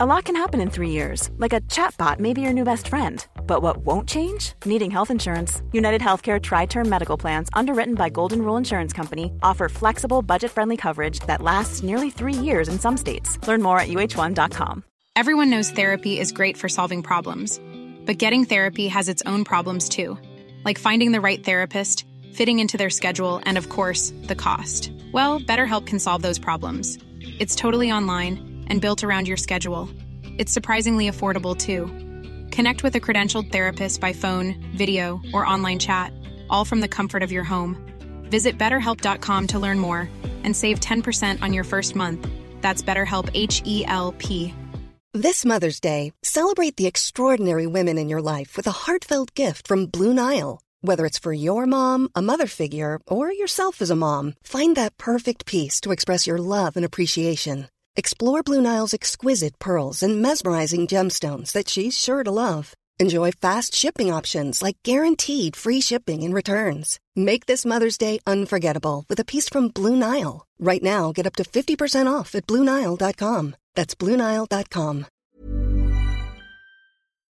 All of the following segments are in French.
A lot can happen in three years, like a chatbot may be your new best friend. But what won't change? Needing health insurance. United Healthcare Tri Term Medical Plans, underwritten by Golden Rule Insurance Company, offer flexible, budget friendly coverage that lasts nearly three years in some states. Learn more at uh1.com. Everyone knows therapy is great for solving problems, but getting therapy has its own problems too, like finding the right therapist, fitting into their schedule, and of course, the cost. Well, BetterHelp can solve those problems. It's totally online and built around your schedule. It's surprisingly affordable too. Connect with a credentialed therapist by phone, video, or online chat, all from the comfort of your home. Visit betterhelp.com to learn more and save 10% on your first month. That's BetterHelp H E L P. This Mother's Day, celebrate the extraordinary women in your life with a heartfelt gift from Blue Nile. Whether it's for your mom, a mother figure, or yourself as a mom, find that perfect piece to express your love and appreciation. Explore Blue Nile's exquisite pearls and mesmerizing gemstones that she's sure to love. Enjoy fast shipping options like guaranteed free shipping and returns. Make this Mother's Day unforgettable with a piece from Blue Nile. Right now, get up to 50% off at BlueNile.com. That's BlueNile.com.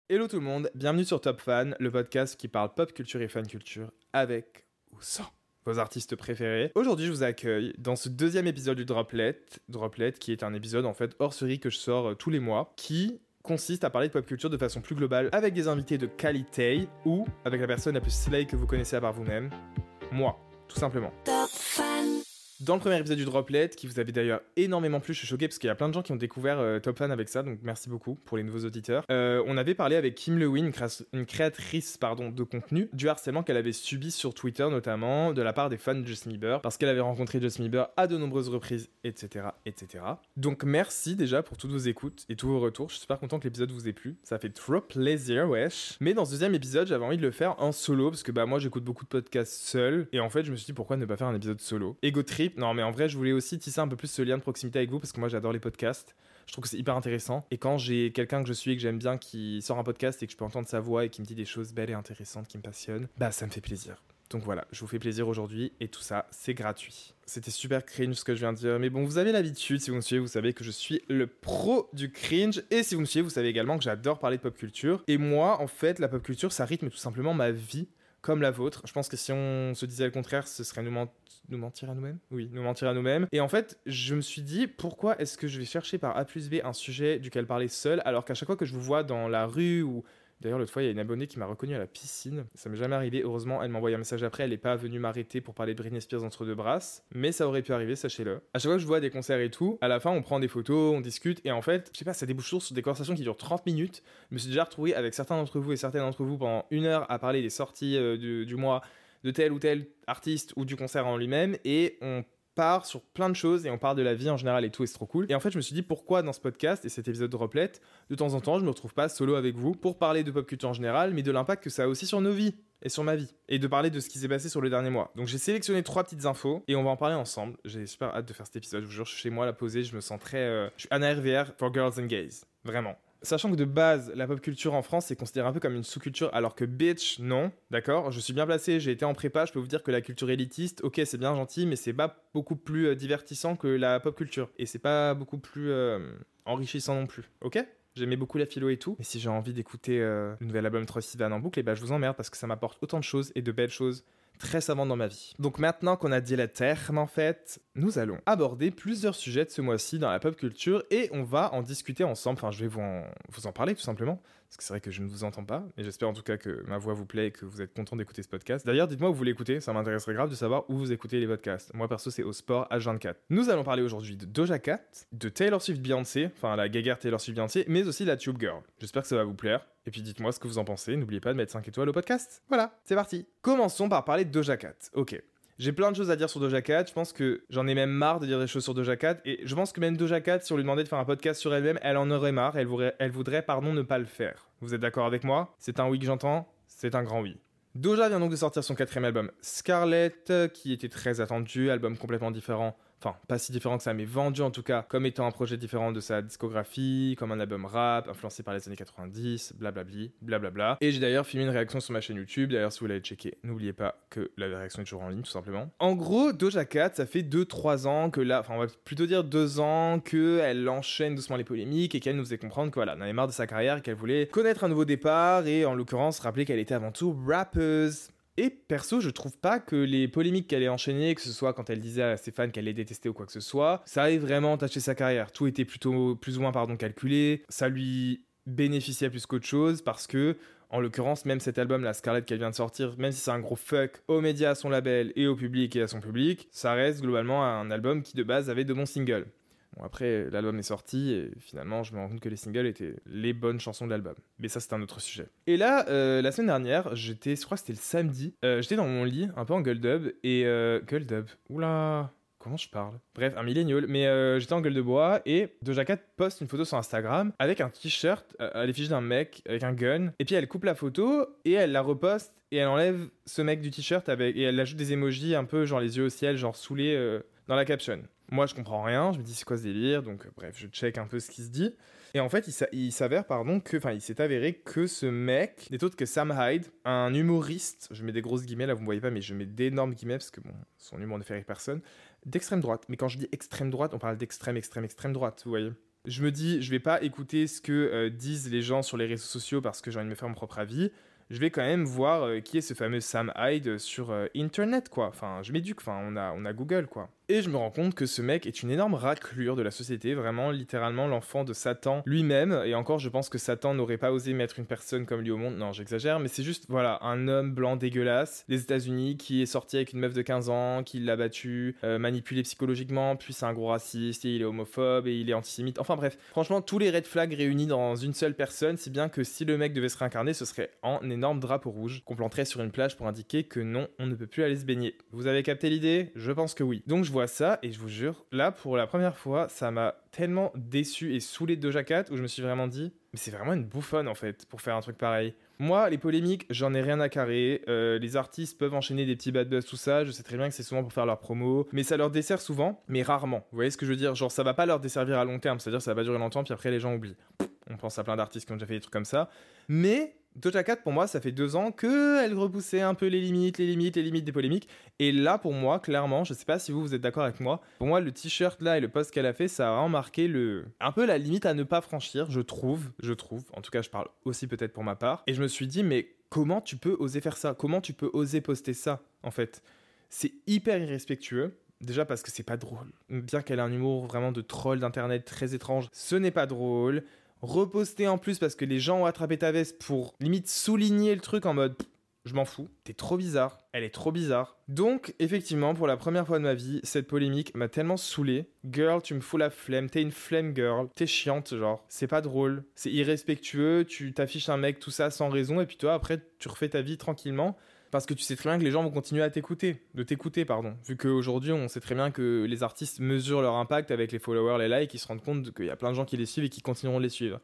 Hello tout le monde, bienvenue sur Top Fan, le podcast qui parle pop culture et fan culture avec ou sans artistes préférés. Aujourd'hui, je vous accueille dans ce deuxième épisode du Droplet, Droplet qui est un épisode en fait hors série que je sors euh, tous les mois, qui consiste à parler de pop culture de façon plus globale avec des invités de qualité ou avec la personne la plus slay que vous connaissez à part vous-même, moi, tout simplement. Dans le premier épisode du Droplet, qui vous avait d'ailleurs énormément plu, je suis choqué parce qu'il y a plein de gens qui ont découvert euh, Top Fan avec ça, donc merci beaucoup pour les nouveaux auditeurs. Euh, on avait parlé avec Kim Lewin, une, créa- une créatrice pardon, de contenu, du harcèlement qu'elle avait subi sur Twitter notamment, de la part des fans de Justin Bieber, parce qu'elle avait rencontré Justin Bieber à de nombreuses reprises, etc., etc. Donc merci déjà pour toutes vos écoutes et tous vos retours. Je suis super content que l'épisode vous ait plu. Ça fait trop plaisir, wesh. Mais dans ce deuxième épisode, j'avais envie de le faire en solo, parce que bah moi j'écoute beaucoup de podcasts seul, et en fait je me suis dit pourquoi ne pas faire un épisode solo? Ego Trip, non mais en vrai je voulais aussi tisser un peu plus ce lien de proximité avec vous, parce que moi j'adore les podcasts. Je trouve que c'est hyper intéressant. Et quand j'ai quelqu'un que je suis et que j'aime bien qui sort un podcast et que je peux entendre sa voix et qui me dit des choses belles et intéressantes qui me passionnent, bah ça me fait plaisir. Donc voilà, je vous fais plaisir aujourd'hui et tout ça, c'est gratuit. C'était super cringe ce que je viens de dire, mais bon, vous avez l'habitude, si vous me suivez, vous savez que je suis le pro du cringe. Et si vous me suivez, vous savez également que j'adore parler de pop culture. Et moi, en fait, la pop culture, ça rythme tout simplement ma vie comme la vôtre. Je pense que si on se disait le contraire, ce serait nous, ment- nous mentir à nous-mêmes? Oui, nous mentir à nous-mêmes. Et en fait, je me suis dit, pourquoi est-ce que je vais chercher par A plus B un sujet duquel parler seul, alors qu'à chaque fois que je vous vois dans la rue ou D'ailleurs, l'autre fois, il y a une abonnée qui m'a reconnu à la piscine. Ça m'est jamais arrivé. Heureusement, elle m'a envoyé un message après. Elle n'est pas venue m'arrêter pour parler de Britney Spears entre deux brasses. Mais ça aurait pu arriver, sachez-le. À chaque fois que je vois des concerts et tout, à la fin, on prend des photos, on discute. Et en fait, je sais pas, ça débouche toujours sur des conversations qui durent 30 minutes. Je me suis déjà retrouvé avec certains d'entre vous et certaines d'entre vous pendant une heure à parler des sorties euh, du, du mois de tel ou tel artiste ou du concert en lui-même. Et on part sur plein de choses et on parle de la vie en général et tout, et c'est trop cool. Et en fait, je me suis dit pourquoi dans ce podcast et cet épisode de Replet, de temps en temps, je me retrouve pas solo avec vous pour parler de pop culture en général, mais de l'impact que ça a aussi sur nos vies et sur ma vie, et de parler de ce qui s'est passé sur le dernier mois. Donc j'ai sélectionné trois petites infos et on va en parler ensemble. J'ai super hâte de faire cet épisode. Je vous jure, je suis chez moi, la poser, je me sens très. euh, Je suis Anna RVR for Girls and Gays, vraiment. Sachant que de base, la pop culture en France est considérée un peu comme une sous-culture, alors que bitch, non, d'accord Je suis bien placé, j'ai été en prépa, je peux vous dire que la culture élitiste, ok, c'est bien gentil, mais c'est pas beaucoup plus euh, divertissant que la pop culture. Et c'est pas beaucoup plus euh, enrichissant non plus, ok? J'aimais beaucoup la philo et tout, mais si j'ai envie d'écouter euh, le nouvel album Troy Sivan en boucle, et bah je vous emmerde parce que ça m'apporte autant de choses et de belles choses très savantes dans ma vie. Donc maintenant qu'on a dit la terme en fait, nous allons aborder plusieurs sujets de ce mois-ci dans la pop culture et on va en discuter ensemble. Enfin, je vais vous en, parler tout simplement. Parce que c'est vrai que je ne vous entends pas, et j'espère en tout cas que ma voix vous plaît et que vous êtes content d'écouter ce podcast. D'ailleurs, dites-moi où vous l'écoutez, ça m'intéresserait grave de savoir où vous écoutez les podcasts. Moi perso, c'est au sport H24. Nous allons parler aujourd'hui de Doja Cat, de Taylor Swift Beyoncé, enfin la guéguerre Taylor Swift Beyoncé, mais aussi la Tube Girl. J'espère que ça va vous plaire. Et puis dites-moi ce que vous en pensez, n'oubliez pas de mettre 5 étoiles au podcast. Voilà, c'est parti. Commençons par parler de Doja Cat. Ok. J'ai plein de choses à dire sur Doja Cat. Je pense que j'en ai même marre de dire des choses sur Doja Cat. Et je pense que même Doja Cat, si on lui demandait de faire un podcast sur elle-même, elle en aurait marre. Elle voudrait, elle voudrait, pardon, ne pas le faire. Vous êtes d'accord avec moi? C'est un oui que j'entends C'est un grand oui. Doja vient donc de sortir son quatrième album, Scarlett, qui était très attendu, album complètement différent enfin pas si différent que ça, mais vendu en tout cas comme étant un projet différent de sa discographie, comme un album rap, influencé par les années 90, blablabli, blablabla. Et j'ai d'ailleurs filmé une réaction sur ma chaîne YouTube, d'ailleurs si vous l'avez checké, n'oubliez pas que la réaction est toujours en ligne tout simplement. En gros, Doja Cat, ça fait 2-3 ans que là, enfin on va plutôt dire 2 ans qu'elle enchaîne doucement les polémiques et qu'elle nous faisait comprendre que voilà, en avait marre de sa carrière, qu'elle voulait connaître un nouveau départ et en l'occurrence rappeler qu'elle était avant tout rappeuse. Et perso, je trouve pas que les polémiques qu'elle ait enchaînées, que ce soit quand elle disait à ses fans qu'elle les détestait ou quoi que ce soit, ça ait vraiment entaché sa carrière. Tout était plutôt plus ou moins pardon calculé. Ça lui bénéficiait plus qu'autre chose parce que en l'occurrence, même cet album, la Scarlett qu'elle vient de sortir, même si c'est un gros fuck aux médias, à son label et au public et à son public, ça reste globalement un album qui de base avait de bons singles. Après, l'album est sorti et finalement, je me rends compte que les singles étaient les bonnes chansons de l'album. Mais ça, c'est un autre sujet. Et là, euh, la semaine dernière, j'étais, je crois que c'était le samedi, euh, j'étais dans mon lit, un peu en gueule dub, et euh, gueule dub, oula, comment je parle? Bref, un millénial, mais euh, j'étais en gueule de bois et Doja Cat poste une photo sur Instagram avec un t-shirt à l'effigie d'un mec avec un gun, et puis elle coupe la photo et elle la reposte et elle enlève ce mec du t-shirt et elle ajoute des emojis un peu genre les yeux au ciel, genre saoulés dans la caption. Moi, je comprends rien, je me dis c'est quoi ce délire, donc euh, bref, je check un peu ce qui se dit. Et en fait, il s'avère, pardon, que, enfin, il s'est avéré que ce mec n'est autre que Sam Hyde, un humoriste, je mets des grosses guillemets, là vous me voyez pas, mais je mets d'énormes guillemets parce que bon, son humour ne fait rire personne, d'extrême droite. Mais quand je dis extrême droite, on parle d'extrême, extrême, extrême droite, vous voyez. Je me dis, je vais pas écouter ce que euh, disent les gens sur les réseaux sociaux parce que j'ai envie de me faire mon propre avis je vais quand même voir euh, qui est ce fameux Sam Hyde sur Internet, quoi. Enfin, je m'éduque, enfin, on a, on a Google, quoi. Et je me rends compte que ce mec est une énorme raclure de la société, vraiment littéralement l'enfant de Satan lui-même. Et encore, je pense que Satan n'aurait pas osé mettre une personne comme lui au monde. Non, j'exagère, mais c'est juste, voilà, un homme blanc dégueulasse des États-Unis qui est sorti avec une meuf de 15 ans, qui l'a battu, euh, manipulé psychologiquement, puis c'est un gros raciste, et il est homophobe, et il est antisémite. Enfin bref, franchement, tous les red flags réunis dans une seule personne, si bien que si le mec devait se réincarner, ce serait en énorme drapeau rouge qu'on planterait sur une plage pour indiquer que non, on ne peut plus aller se baigner. Vous avez capté l'idée? Je pense que oui. Donc je ça et je vous jure, là pour la première fois, ça m'a tellement déçu et saoulé de Doja Cat où je me suis vraiment dit, mais c'est vraiment une bouffonne en fait pour faire un truc pareil. Moi, les polémiques, j'en ai rien à carrer. Euh, les artistes peuvent enchaîner des petits bad buzz, tout ça. Je sais très bien que c'est souvent pour faire leur promo, mais ça leur dessert souvent, mais rarement. Vous voyez ce que je veux dire? Genre, ça va pas leur desservir à long terme, c'est-à-dire ça va durer longtemps, puis après les gens oublient. On pense à plein d'artistes qui ont déjà fait des trucs comme ça. Mais Doja Cat, pour moi, ça fait deux ans qu'elle repoussait un peu les limites, les limites, les limites des polémiques. Et là, pour moi, clairement, je sais pas si vous, vous êtes d'accord avec moi, pour moi, le t-shirt là et le post qu'elle a fait, ça a vraiment marqué un peu la limite à ne pas franchir, je trouve, je trouve. En tout cas, je parle aussi peut-être pour ma part. Et je me suis dit, mais comment tu peux oser faire ça? Comment tu peux oser poster ça, en fait? C'est hyper irrespectueux. Déjà parce que c'est pas drôle. Bien qu'elle ait un humour vraiment de troll d'internet très étrange, ce n'est pas drôle reposter en plus parce que les gens ont attrapé ta veste pour limite souligner le truc en mode je m'en fous, t'es trop bizarre, elle est trop bizarre. Donc, effectivement, pour la première fois de ma vie, cette polémique m'a tellement saoulé. Girl, tu me fous la flemme, t'es une flemme girl, t'es chiante, genre, c'est pas drôle, c'est irrespectueux, tu t'affiches un mec, tout ça sans raison, et puis toi, après, tu refais ta vie tranquillement. Parce que tu sais très bien que les gens vont continuer à t'écouter, de t'écouter, pardon. Vu qu'aujourd'hui, on sait très bien que les artistes mesurent leur impact avec les followers, les likes, ils se rendent compte qu'il y a plein de gens qui les suivent et qui continueront de les suivre.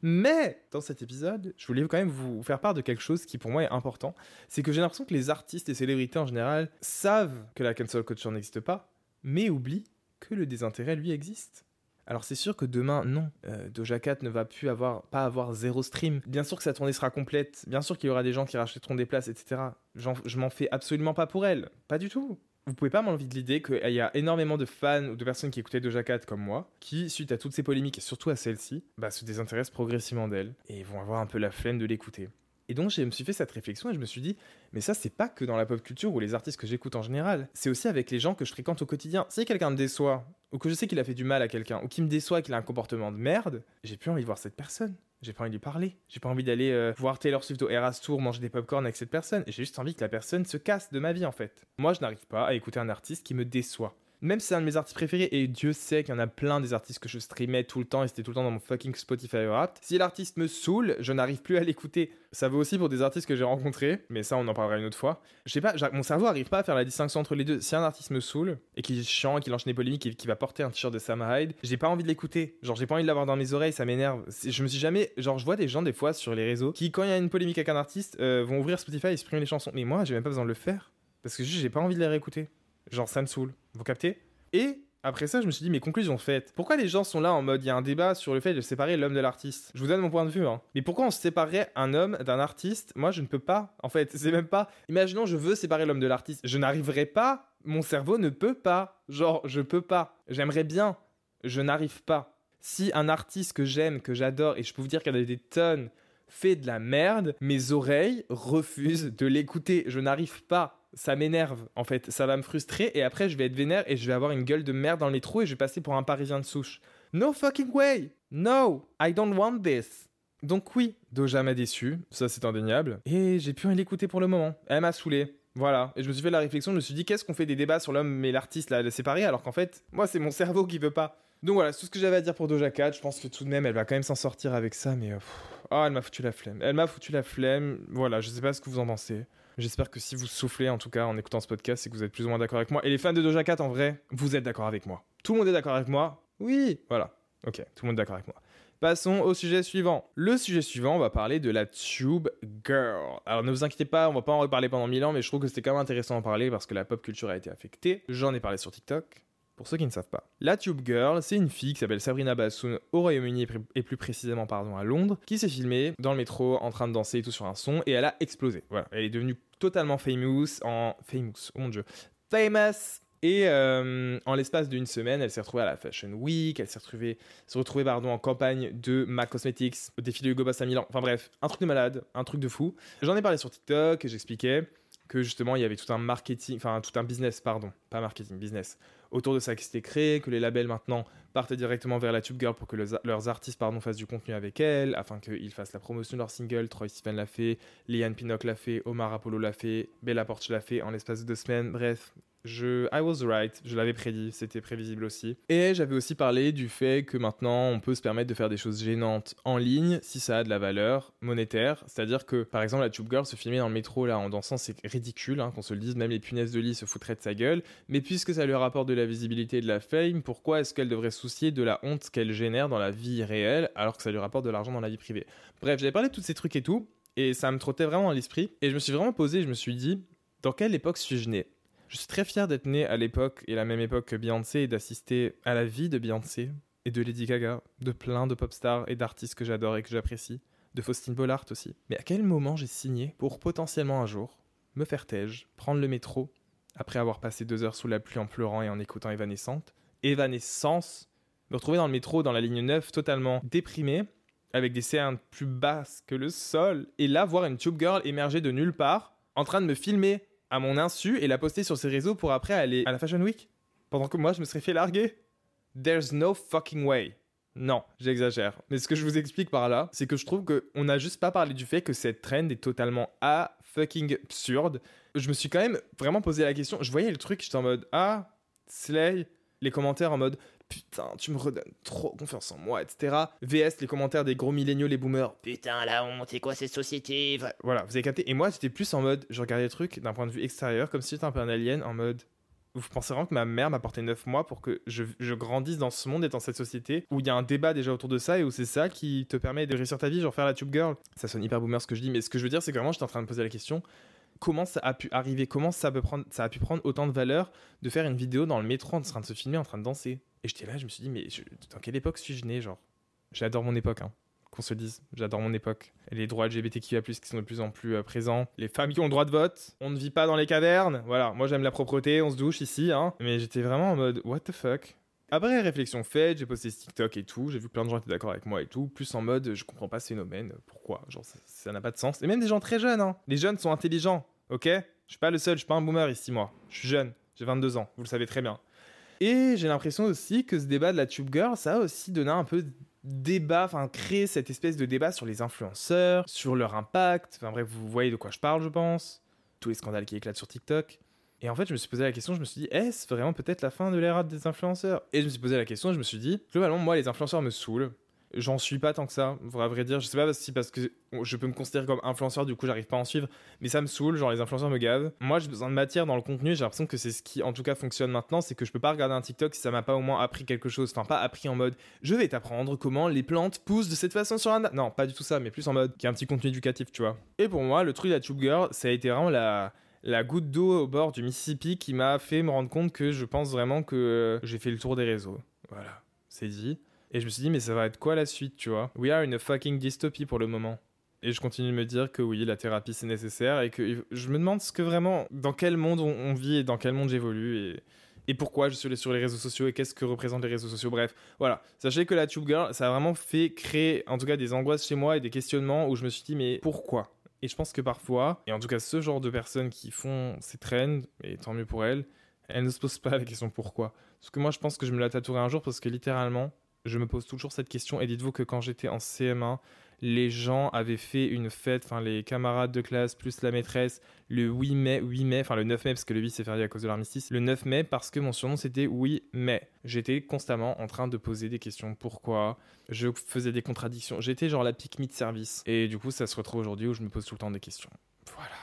Mais dans cet épisode, je voulais quand même vous faire part de quelque chose qui pour moi est important. C'est que j'ai l'impression que les artistes et célébrités en général savent que la cancel culture n'existe pas, mais oublient que le désintérêt lui existe. Alors c'est sûr que demain, non, euh, Doja Cat ne va plus avoir, pas avoir zéro stream. Bien sûr que sa tournée sera complète, bien sûr qu'il y aura des gens qui rachèteront des places, etc. Je m'en fais absolument pas pour elle, pas du tout. Vous pouvez pas m'enlever de l'idée qu'il y a énormément de fans ou de personnes qui écoutaient Doja Cat comme moi, qui, suite à toutes ces polémiques et surtout à celle-ci, bah, se désintéressent progressivement d'elle et vont avoir un peu la flemme de l'écouter. Et donc, je me suis fait cette réflexion et je me suis dit, mais ça, c'est pas que dans la pop culture ou les artistes que j'écoute en général. C'est aussi avec les gens que je fréquente au quotidien. Si quelqu'un me déçoit, ou que je sais qu'il a fait du mal à quelqu'un, ou qui me déçoit qu'il a un comportement de merde, j'ai plus envie de voir cette personne. J'ai pas envie de lui parler. J'ai pas envie d'aller euh, voir Taylor Swift au Eras Tour, manger des popcorn avec cette personne. J'ai juste envie que la personne se casse de ma vie, en fait. Moi, je n'arrive pas à écouter un artiste qui me déçoit même si c'est un de mes artistes préférés, et Dieu sait qu'il y en a plein des artistes que je streamais tout le temps, et c'était tout le temps dans mon fucking Spotify rap. Si l'artiste me saoule, je n'arrive plus à l'écouter. Ça vaut aussi pour des artistes que j'ai rencontrés, mais ça on en parlera une autre fois. Je sais pas, mon cerveau arrive pas à faire la distinction entre les deux. Si un artiste me saoule, et qu'il et qu'il enchaîne des polémiques, et qu'il va porter un t-shirt de Sam Hyde, j'ai pas envie de l'écouter. Genre j'ai pas envie de l'avoir dans mes oreilles, ça m'énerve. Je me suis jamais, genre je vois des gens des fois sur les réseaux, qui quand il y a une polémique avec un artiste, euh, vont ouvrir Spotify et supprimer les chansons. Mais moi j'ai même pas besoin de le faire. Parce que j'ai pas envie de les réécouter. Genre ça me saoule. Vous captez? Et après ça, je me suis dit, mes conclusions faites. Pourquoi les gens sont là en mode, il y a un débat sur le fait de séparer l'homme de l'artiste? Je vous donne mon point de vue, hein. Mais pourquoi on séparerait un homme d'un artiste? Moi, je ne peux pas. En fait, c'est même pas. Imaginons, je veux séparer l'homme de l'artiste. Je n'arriverai pas. Mon cerveau ne peut pas. Genre, je peux pas. J'aimerais bien. Je n'arrive pas. Si un artiste que j'aime, que j'adore, et je peux vous dire qu'il y en a des tonnes, fait de la merde, mes oreilles refusent de l'écouter. Je n'arrive pas ça m'énerve en fait, ça va me frustrer et après je vais être vénère et je vais avoir une gueule de merde dans le métro et je vais passer pour un parisien de souche. No fucking way! No! I don't want this! Donc oui, Doja m'a déçu, ça c'est indéniable, et j'ai pu l'écouter pour le moment. Elle m'a saoulé. Voilà, et je me suis fait la réflexion, je me suis dit qu'est-ce qu'on fait des débats sur l'homme et l'artiste là, séparer alors qu'en fait, moi c'est mon cerveau qui veut pas. Donc voilà, tout ce que j'avais à dire pour Doja Cat. Je pense que tout de même, elle va quand même s'en sortir avec ça, mais. oh, elle m'a foutu la flemme. Elle m'a foutu la flemme. Voilà, je sais pas ce que vous en pensez. J'espère que si vous soufflez, en tout cas, en écoutant ce podcast, c'est que vous êtes plus ou moins d'accord avec moi. Et les fans de Doja Cat, en vrai, vous êtes d'accord avec moi. Tout le monde est d'accord avec moi Oui Voilà. Ok, tout le monde est d'accord avec moi. Passons au sujet suivant. Le sujet suivant, on va parler de la Tube Girl. Alors ne vous inquiétez pas, on va pas en reparler pendant mille ans, mais je trouve que c'était quand même intéressant d'en parler parce que la pop culture a été affectée. J'en ai parlé sur TikTok. Pour ceux qui ne savent pas, la Tube Girl, c'est une fille qui s'appelle Sabrina Bassoon au Royaume-Uni et plus précisément pardon à Londres, qui s'est filmée dans le métro en train de danser et tout sur un son et elle a explosé. Voilà, elle est devenue totalement famous en famous, oh mon dieu, famous et euh, en l'espace d'une semaine, elle s'est retrouvée à la Fashion Week, elle s'est retrouvée, s'est retrouvée pardon, en campagne de MAC Cosmetics, au défi de Hugo Boss à Milan. Enfin bref, un truc de malade, un truc de fou. J'en ai parlé sur TikTok et j'expliquais que justement il y avait tout un marketing, enfin tout un business, pardon, pas marketing, business, autour de ça qui s'était créé, que les labels maintenant partaient directement vers la Tube Girl pour que leurs artistes pardon, fassent du contenu avec elle, afin qu'ils fassent la promotion de leur single. Troy Stephen l'a fait, Liane Pinnock l'a fait, Omar Apollo l'a fait, Bella Porch l'a fait en l'espace de deux semaines. Bref, je, I was right, je l'avais prédit, c'était prévisible aussi. Et j'avais aussi parlé du fait que maintenant on peut se permettre de faire des choses gênantes en ligne si ça a de la valeur monétaire. C'est-à-dire que par exemple la Tube Girl se filmer dans le métro là en dansant c'est ridicule, hein, qu'on se le dise, même les punaises de lit se foutraient de sa gueule. Mais puisque ça lui rapporte de la visibilité et de la fame, pourquoi est-ce qu'elle devrait soucier de la honte qu'elle génère dans la vie réelle alors que ça lui rapporte de l'argent dans la vie privée? Bref, j'avais parlé de tous ces trucs et tout, et ça me trottait vraiment à l'esprit. Et je me suis vraiment posé, je me suis dit, dans quelle époque suis-je né? Je suis très fier d'être né à l'époque et la même époque que Beyoncé et d'assister à la vie de Beyoncé et de Lady Gaga, de plein de pop stars et d'artistes que j'adore et que j'apprécie, de Faustine Bollard aussi. Mais à quel moment j'ai signé pour potentiellement un jour me faire tège, prendre le métro, après avoir passé deux heures sous la pluie en pleurant et en écoutant Évanescente, Évanescence, me retrouver dans le métro dans la ligne 9 totalement déprimé, avec des scènes plus basses que le sol, et là voir une tube girl émerger de nulle part, en train de me filmer à mon insu et la poster sur ses réseaux pour après aller à la Fashion Week Pendant que moi, je me serais fait larguer There's no fucking way. Non, j'exagère. Mais ce que je vous explique par là, c'est que je trouve qu'on n'a juste pas parlé du fait que cette trend est totalement à fucking absurde. Je me suis quand même vraiment posé la question. Je voyais le truc, j'étais en mode Ah, Slay. Les commentaires en mode putain, tu me redonnes trop confiance en moi, etc. VS, les commentaires des gros milléniaux, les boomers, putain, la honte, c'est quoi cette société? Voilà, vous avez capté. Et moi, j'étais plus en mode, je regardais le truc d'un point de vue extérieur, comme si j'étais un peu un alien, en mode, vous pensez vraiment que ma mère m'a porté 9 mois pour que je, grandisse dans ce monde et dans cette société où il y a un débat déjà autour de ça et où c'est ça qui te permet de réussir ta vie, genre faire la tube girl? Ça sonne hyper boomer ce que je dis, mais ce que je veux dire, c'est que vraiment, j'étais en train de poser la question comment ça a pu arriver, comment ça, peut prendre, ça a pu prendre autant de valeur de faire une vidéo dans le métro en train de se filmer, en train de danser. Et j'étais là, je me suis dit, mais dans quelle époque suis-je né Genre, j'adore mon époque, hein. qu'on se dise, j'adore mon époque. Les droits LGBTQIA, qui sont de plus en plus euh, présents. Les femmes qui ont le droit de vote, on ne vit pas dans les cavernes. Voilà, moi j'aime la propreté, on se douche ici, hein. Mais j'étais vraiment en mode, what the fuck? Après réflexion faite, j'ai posté TikTok et tout, j'ai vu plein de gens étaient d'accord avec moi et tout, plus en mode je comprends pas ce phénomène, pourquoi? Genre ça n'a pas de sens. Et même des gens très jeunes, hein. Les jeunes sont intelligents, ok? Je suis pas le seul, je suis pas un boomer ici moi. Je suis jeune, j'ai 22 ans, vous le savez très bien. Et j'ai l'impression aussi que ce débat de la Tube Girl, ça a aussi donné un peu débat, enfin créé cette espèce de débat sur les influenceurs, sur leur impact. Enfin bref, vous voyez de quoi je parle, je pense. Tous les scandales qui éclatent sur TikTok. Et en fait, je me suis posé la question, je me suis dit, est-ce vraiment peut-être la fin de l'ère des influenceurs? Et je me suis posé la question, je me suis dit, globalement, moi, les influenceurs me saoulent. J'en suis pas tant que ça, à vrai dire. Je sais pas si parce que je peux me considérer comme influenceur, du coup j'arrive pas à en suivre, mais ça me saoule, genre les influenceurs me gavent. Moi j'ai besoin de matière dans le contenu, j'ai l'impression que c'est ce qui en tout cas fonctionne maintenant, c'est que je peux pas regarder un TikTok si ça m'a pas au moins appris quelque chose. Enfin, pas appris en mode je vais t'apprendre comment les plantes poussent de cette façon sur un. Non, pas du tout ça, mais plus en mode qui a un petit contenu éducatif, tu vois. Et pour moi, le truc de la Tube Girl, ça a été vraiment la la goutte d'eau au bord du Mississippi qui m'a fait me rendre compte que je pense vraiment que euh, j'ai fait le tour des réseaux. Voilà, c'est dit. Et je me suis dit, mais ça va être quoi la suite, tu vois? We are in a fucking dystopie pour le moment. Et je continue de me dire que oui, la thérapie c'est nécessaire et que je me demande ce que vraiment, dans quel monde on, vit et dans quel monde j'évolue et, et pourquoi je suis sur les réseaux sociaux et qu'est-ce que représentent les réseaux sociaux. Bref, voilà. Sachez que la Tube Girl, ça a vraiment fait créer, en tout cas, des angoisses chez moi et des questionnements où je me suis dit, mais pourquoi? Et je pense que parfois, et en tout cas, ce genre de personnes qui font ces trends, et tant mieux pour elles, elles ne se posent pas la question pourquoi. Parce que moi, je pense que je me la tatouerai un jour parce que littéralement, je me pose toujours cette question. Et dites-vous que quand j'étais en CM1, les gens avaient fait une fête, enfin les camarades de classe plus la maîtresse, le 8 mai, 8 mai, enfin le 9 mai parce que le 8 c'est férié à cause de l'armistice, le 9 mai parce que mon surnom c'était oui mai. J'étais constamment en train de poser des questions, pourquoi? Je faisais des contradictions, j'étais genre la pique de service. Et du coup ça se retrouve aujourd'hui où je me pose tout le temps des questions. Voilà.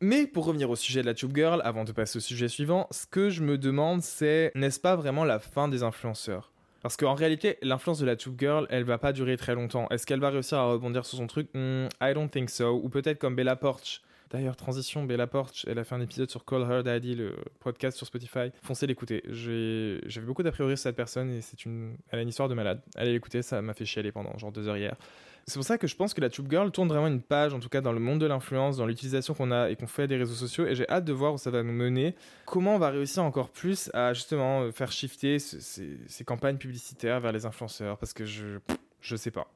Mais pour revenir au sujet de la Tube Girl, avant de passer au sujet suivant, ce que je me demande c'est, n'est-ce pas vraiment la fin des influenceurs? Parce qu'en réalité, l'influence de la Tube Girl, elle va pas durer très longtemps. Est-ce qu'elle va réussir à rebondir sur son truc? Hmm, I don't think so. Ou peut-être comme Bella Porch. D'ailleurs, transition, Bella Porch, elle a fait un épisode sur Call Her Daddy, le podcast sur Spotify. Foncez l'écouter. J'avais beaucoup d'a priori sur cette personne et c'est une... elle a une histoire de malade. Allez l'écouter, ça m'a fait chialer pendant genre deux heures hier. C'est pour ça que je pense que la Tube Girl tourne vraiment une page, en tout cas dans le monde de l'influence, dans l'utilisation qu'on a et qu'on fait des réseaux sociaux. Et j'ai hâte de voir où ça va nous mener. Comment on va réussir encore plus à justement faire shifter ces, campagnes publicitaires vers les influenceurs? Parce que je, je sais pas.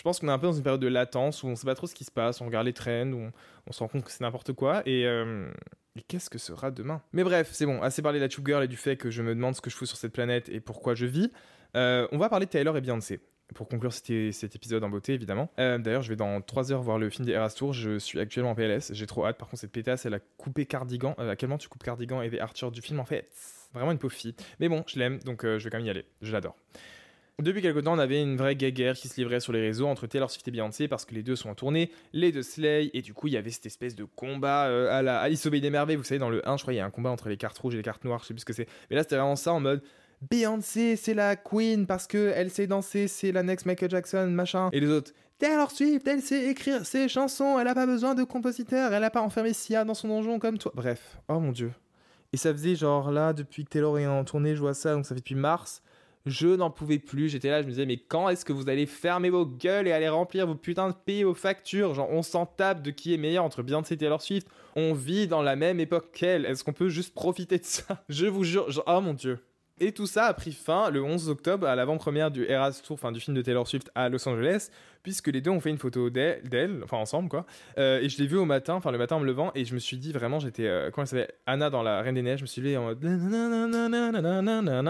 Je pense qu'on est un peu dans une période de latence où on sait pas trop ce qui se passe, on regarde les trends, où on, se rend compte que c'est n'importe quoi. Et. Euh, qu'est-ce que sera demain? Mais bref, c'est bon, assez parlé de la Tube Girl et du fait que je me demande ce que je fous sur cette planète et pourquoi je vis. Euh, on va parler de Taylor et Beyoncé pour conclure cet, épisode en beauté, évidemment. Euh, d'ailleurs, je vais dans 3 heures voir le film des Eras Tour. Je suis actuellement en PLS. J'ai trop hâte. Par contre, cette pétasse, elle a coupé Cardigan. À quel moment tu coupes Cardigan et des Arthur du film, en fait? Vraiment une pauvre fille. Mais bon, je l'aime, donc je vais quand même y aller. Je l'adore. Depuis quelque temps, on avait une vraie guerre qui se livrait sur les réseaux entre Taylor Swift et Beyoncé parce que les deux sont en tournée, les deux Slay, et du coup, il y avait cette espèce de combat à la Alice au des merveilles. Vous savez, dans le 1, je crois, il y a un combat entre les cartes rouges et les cartes noires, je sais plus ce que c'est. Mais là, c'était vraiment ça en mode Beyoncé, c'est la queen parce que elle sait danser, c'est la next Michael Jackson, machin. Et les autres, Taylor Swift, elle sait écrire ses chansons, elle a pas besoin de compositeur, elle a pas enfermé Sia dans son donjon comme toi. Bref, oh mon dieu. Et ça faisait genre là, depuis que Taylor est en tournée, je vois ça, donc ça fait depuis mars. Je n'en pouvais plus, j'étais là, je me disais, mais quand est-ce que vous allez fermer vos gueules et aller remplir vos putains de pays, vos factures? Genre, on s'en tape de qui est meilleur entre Beyoncé et Taylor Swift. On vit dans la même époque qu'elle. Est-ce qu'on peut juste profiter de ça? Je vous jure, genre, oh mon dieu. Et tout ça a pris fin le 11 octobre à l'avant-première du Eras Tour, enfin du film de Taylor Swift à Los Angeles, puisque les deux ont fait une photo d'elle, enfin ensemble quoi. Euh, et je l'ai vu au matin, enfin le matin en me levant, et je me suis dit vraiment, j'étais, euh, comment elle s'appelle Anna dans La Reine des Neiges, je me suis levé en mode.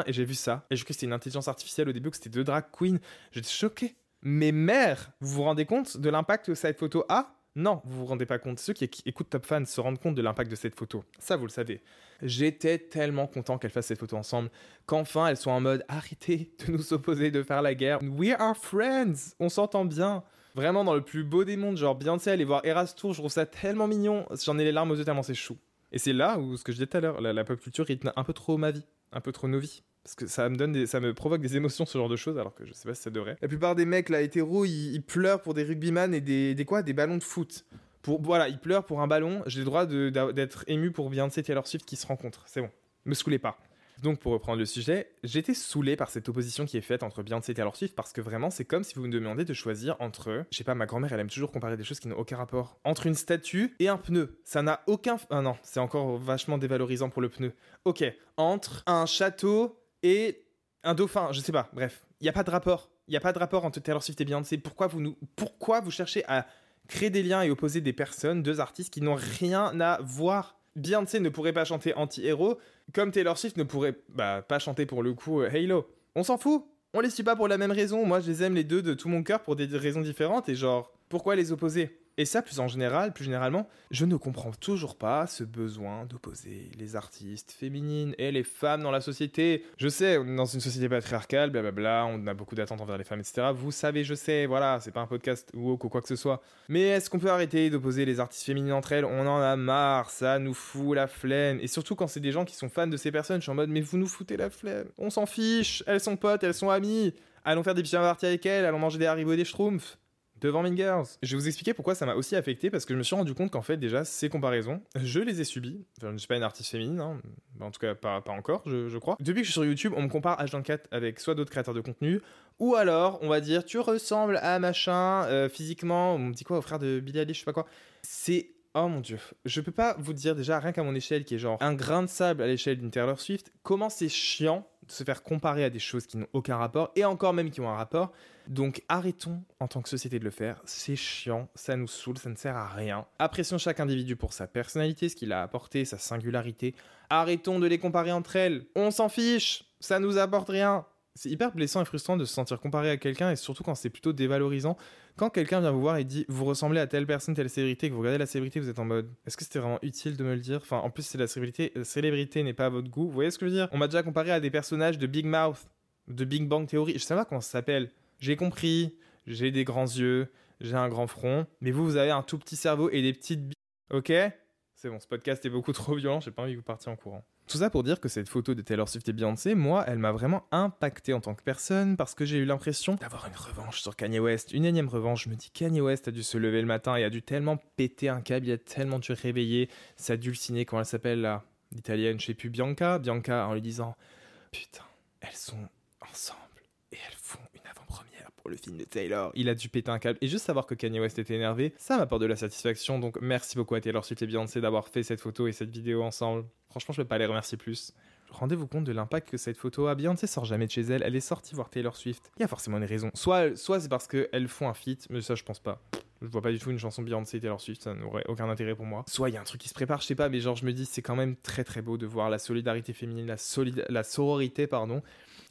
Et j'ai vu ça. Et je crois que c'était une intelligence artificielle au début, que c'était deux drag queens. J'étais choqué. Mais mère, vous vous rendez compte de l'impact que cette photo a non, vous vous rendez pas compte. Ceux qui écoutent Top Fan se rendent compte de l'impact de cette photo. Ça, vous le savez. J'étais tellement content qu'elles fassent cette photo ensemble, qu'enfin elles soient en mode arrêtez de nous opposer, de faire la guerre. We are friends. On s'entend bien. Vraiment dans le plus beau des mondes, genre Beyoncé aller voir Eras Tour, je trouve ça tellement mignon. J'en ai les larmes aux yeux tellement c'est chou. Et c'est là où ce que je disais tout à l'heure, la, pop culture rythme un peu trop ma vie, un peu trop nos vies. Parce que ça me donne ça me provoque des émotions ce genre de choses alors que je sais pas si ça devrait. La plupart des mecs là hétéros ils, pleurent pour des rugbyman et des, des quoi des ballons de foot. Pour voilà ils pleurent pour un ballon. J'ai le droit d'être ému pour Beyoncé et Taylor Swift qui se rencontrent. C'est bon. Me saoulez pas. Donc pour reprendre le sujet, j'étais saoulé par cette opposition qui est faite entre Beyoncé et Taylor Swift parce que vraiment c'est comme si vous me demandiez de choisir entre, je sais pas, ma grand-mère elle aime toujours comparer des choses qui n'ont aucun rapport, entre une statue et un pneu. Ça n'a aucun... Ah non, c'est encore vachement dévalorisant pour le pneu. Ok, entre un château et un dauphin, je sais pas, bref. Il n'y a pas de rapport. Il n'y a pas de rapport entre Taylor Swift et Beyoncé. Pourquoi vous, nous... Pourquoi vous cherchez à créer des liens et opposer des personnes, deux artistes qui n'ont rien à voir Beyoncé ne pourrait pas chanter anti-héros, comme Taylor Swift ne pourrait bah, pas chanter pour le coup euh, Halo. On s'en fout On les suit pas pour la même raison. Moi, je les aime les deux de tout mon cœur pour des raisons différentes et genre, pourquoi les opposer? Et ça, plus en général, plus généralement, je ne comprends toujours pas ce besoin d'opposer les artistes féminines et les femmes dans la société. Je sais, dans une société patriarcale, blablabla, on a beaucoup d'attentes envers les femmes, etc. Vous savez, je sais, voilà, c'est pas un podcast ou quoi que ce soit. Mais est-ce qu'on peut arrêter d'opposer les artistes féminines entre elles? On en a marre, ça nous fout la flemme. Et surtout quand c'est des gens qui sont fans de ces personnes, je suis en mode, mais vous nous foutez la flemme. On s'en fiche, elles sont potes, elles sont amies. Allons faire des pyjamas parties avec elles, allons manger des haribots et des schtroumpfs devant Mean Girls. Je vais vous expliquer pourquoi ça m'a aussi affecté parce que je me suis rendu compte qu'en fait déjà ces comparaisons, je les ai subies. Je ne suis pas une artiste féminine, hein. en tout cas pas, encore, je, je, crois. Depuis que je suis sur YouTube, on me compare H24 avec soit d'autres créateurs de contenu, ou alors on va dire tu ressembles à machin euh, physiquement, on me dit quoi au frère de Billy Eilish, je sais pas quoi. C'est Oh mon dieu, je peux pas vous dire déjà, rien qu'à mon échelle, qui est genre un grain de sable à l'échelle d'une Taylor Swift, comment c'est chiant de se faire comparer à des choses qui n'ont aucun rapport, et encore même qui ont un rapport. Donc arrêtons en tant que société de le faire, c'est chiant, ça nous saoule, ça ne sert à rien. Apprécions chaque individu pour sa personnalité, ce qu'il a apporté, sa singularité. Arrêtons de les comparer entre elles, on s'en fiche, ça nous apporte rien. C'est hyper blessant et frustrant de se sentir comparé à quelqu'un, et surtout quand c'est plutôt dévalorisant. Quand quelqu'un vient vous voir et dit vous ressemblez à telle personne, telle célébrité, que vous regardez la célébrité, vous êtes en mode est-ce que c'était vraiment utile de me le dire? Enfin, en plus, c'est la célébrité, la célébrité n'est pas à votre goût. Vous voyez ce que je veux dire? On m'a déjà comparé à des personnages de Big Mouth, de Big Bang Theory. Je sais pas comment ça s'appelle. J'ai compris, j'ai des grands yeux, j'ai un grand front, mais vous, vous avez un tout petit cerveau et des petites. Ok? C'est bon, ce podcast est beaucoup trop violent, j'ai pas envie que vous partiez en courant. Tout ça pour dire que cette photo de Taylor Swift et Beyoncé, moi, elle m'a vraiment impacté en tant que personne parce que j'ai eu l'impression d'avoir une revanche sur Kanye West, une énième revanche. Je me dis, Kanye West a dû se lever le matin et a dû tellement péter un câble, il a tellement dû réveiller sa dulcinée, comment elle s'appelle là, l'italienne, je sais plus, Bianca, Bianca, en lui disant, putain, elles sont ensemble et elles font le film de Taylor. Il a dû péter un câble et juste savoir que Kanye West était énervé, ça m'apporte de la satisfaction. Donc merci beaucoup à Taylor Swift et Beyoncé d'avoir fait cette photo et cette vidéo ensemble. Franchement, je ne peux pas les remercier plus. Rendez-vous compte de l'impact que cette photo a. Beyoncé sort jamais de chez elle, elle est sortie voir Taylor Swift. Il y a forcément une raison. Soit, soit c'est parce qu'elles font un feat, mais ça je pense pas. Je vois pas du tout une chanson Beyoncé et Taylor Swift, ça n'aurait aucun intérêt pour moi. Soit il y a un truc qui se prépare, je sais pas, mais genre je me dis c'est quand même très très beau de voir la solidarité féminine, la, la sororité, pardon,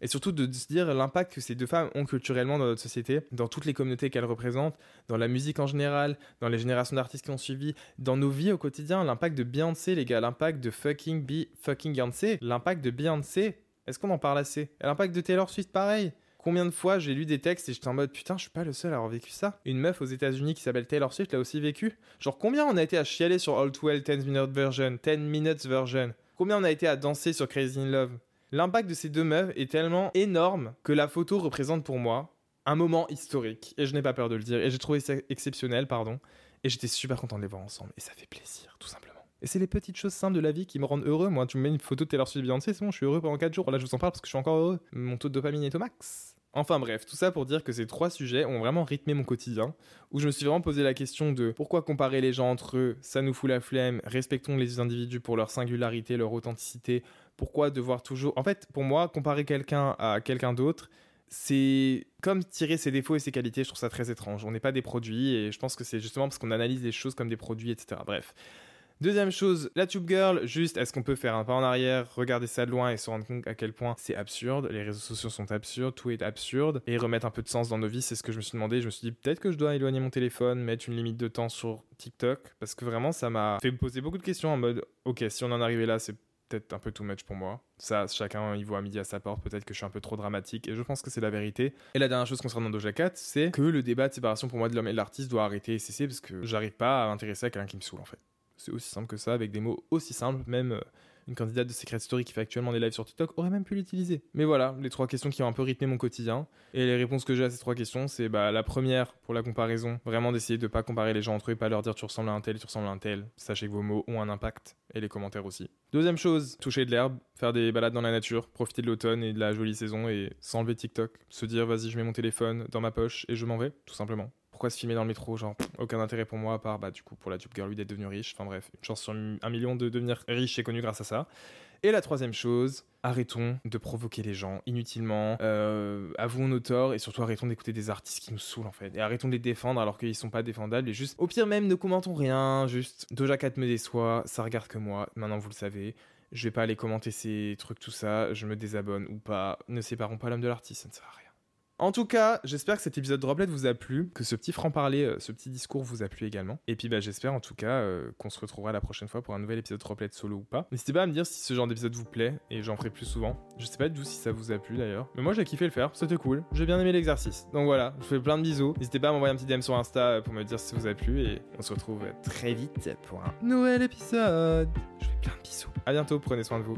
et surtout de se dire l'impact que ces deux femmes ont culturellement dans notre société, dans toutes les communautés qu'elles représentent, dans la musique en général, dans les générations d'artistes qui ont suivi, dans nos vies au quotidien, l'impact de Beyoncé, les gars, l'impact de fucking Be fucking Beyoncé, l'impact de Beyoncé, est-ce qu'on en parle assez? L'impact de Taylor Swift, pareil. Combien de fois j'ai lu des textes et j'étais en mode putain, je suis pas le seul à avoir vécu ça. Une meuf aux États-Unis qui s'appelle Taylor Swift l'a aussi vécu. Genre combien on a été à chialer sur All 12 10 minutes version, 10 minutes version? Combien on a été à danser sur Crazy in Love? L'impact de ces deux meufs est tellement énorme que la photo représente pour moi un moment historique. Et je n'ai pas peur de le dire. Et j'ai trouvé ça exceptionnel, pardon. Et j'étais super content de les voir ensemble. Et ça fait plaisir, tout simplement. Et c'est les petites choses simples de la vie qui me rendent heureux. Moi, tu me mets une photo de Taylor Swift Beyoncé, c'est bon, je suis heureux pendant 4 jours. Là, je vous en parle parce que je suis encore heureux. Mon taux de dopamine est au max. Enfin bref, tout ça pour dire que ces trois sujets ont vraiment rythmé mon quotidien, où je me suis vraiment posé la question de pourquoi comparer les gens entre eux, ça nous fout la flemme, respectons les individus pour leur singularité, leur authenticité, pourquoi devoir toujours... En fait, pour moi, comparer quelqu'un à quelqu'un d'autre, c'est comme tirer ses défauts et ses qualités, je trouve ça très étrange. On n'est pas des produits et je pense que c'est justement parce qu'on analyse les choses comme des produits, etc. Bref. Deuxième chose, la Tube Girl, juste est-ce qu'on peut faire un pas en arrière, regarder ça de loin et se rendre compte à quel point c'est absurde, les réseaux sociaux sont absurdes, tout est absurde, et remettre un peu de sens dans nos vies, c'est ce que je me suis demandé. Je me suis dit peut-être que je dois éloigner mon téléphone, mettre une limite de temps sur TikTok, parce que vraiment ça m'a fait me poser beaucoup de questions en mode ok, si on en arrivait là, c'est peut-être un peu too much pour moi. Ça, chacun y voit à midi à sa porte. Peut-être que je suis un peu trop dramatique et je pense que c'est la vérité. Et la dernière chose concernant Doja Cat, c'est que le débat de séparation pour moi de l'homme et de l'artiste doit arrêter et cesser parce que j'arrive pas à m'intéresser à quelqu'un qui me saoule en fait. C'est aussi simple que ça, avec des mots aussi simples, même euh, une candidate de Secret Story qui fait actuellement des lives sur TikTok aurait même pu l'utiliser. Mais voilà, les trois questions qui ont un peu rythmé mon quotidien. Et les réponses que j'ai à ces trois questions, c'est bah, la première, pour la comparaison, vraiment d'essayer de pas comparer les gens entre eux et pas leur dire tu ressembles à un tel, tu ressembles à un tel. Sachez que vos mots ont un impact, et les commentaires aussi. Deuxième chose, toucher de l'herbe, faire des balades dans la nature, profiter de l'automne et de la jolie saison et s'enlever TikTok. Se dire vas-y, je mets mon téléphone dans ma poche et je m'en vais, tout simplement pourquoi se filmer dans le métro Genre, aucun intérêt pour moi, à part, bah, du coup, pour la Tube Girl, lui, d'être devenu riche. Enfin bref, une chance sur un million de devenir riche et connu grâce à ça. Et la troisième chose, arrêtons de provoquer les gens inutilement, euh, avouons nos torts et surtout arrêtons d'écouter des artistes qui nous saoulent en fait. Et arrêtons de les défendre alors qu'ils sont pas défendables et juste, au pire même, ne commentons rien, juste Doja Cat me déçoit, ça regarde que moi, maintenant vous le savez. Je vais pas aller commenter ces trucs, tout ça, je me désabonne ou pas. Ne séparons pas l'homme de l'artiste, ça ne sert à rien. En tout cas, j'espère que cet épisode de Droplet vous a plu, que ce petit franc-parler, euh, ce petit discours vous a plu également. Et puis bah, j'espère en tout cas euh, qu'on se retrouvera la prochaine fois pour un nouvel épisode de Droplet solo ou pas. N'hésitez pas à me dire si ce genre d'épisode vous plaît et j'en ferai plus souvent. Je sais pas du tout si ça vous a plu d'ailleurs. Mais moi j'ai kiffé le faire, c'était cool. J'ai bien aimé l'exercice. Donc voilà, je vous fais plein de bisous. N'hésitez pas à m'envoyer un petit DM sur Insta euh, pour me dire si ça vous a plu et on se retrouve très vite pour un nouvel épisode. Je vous fais plein de bisous. À bientôt, prenez soin de vous.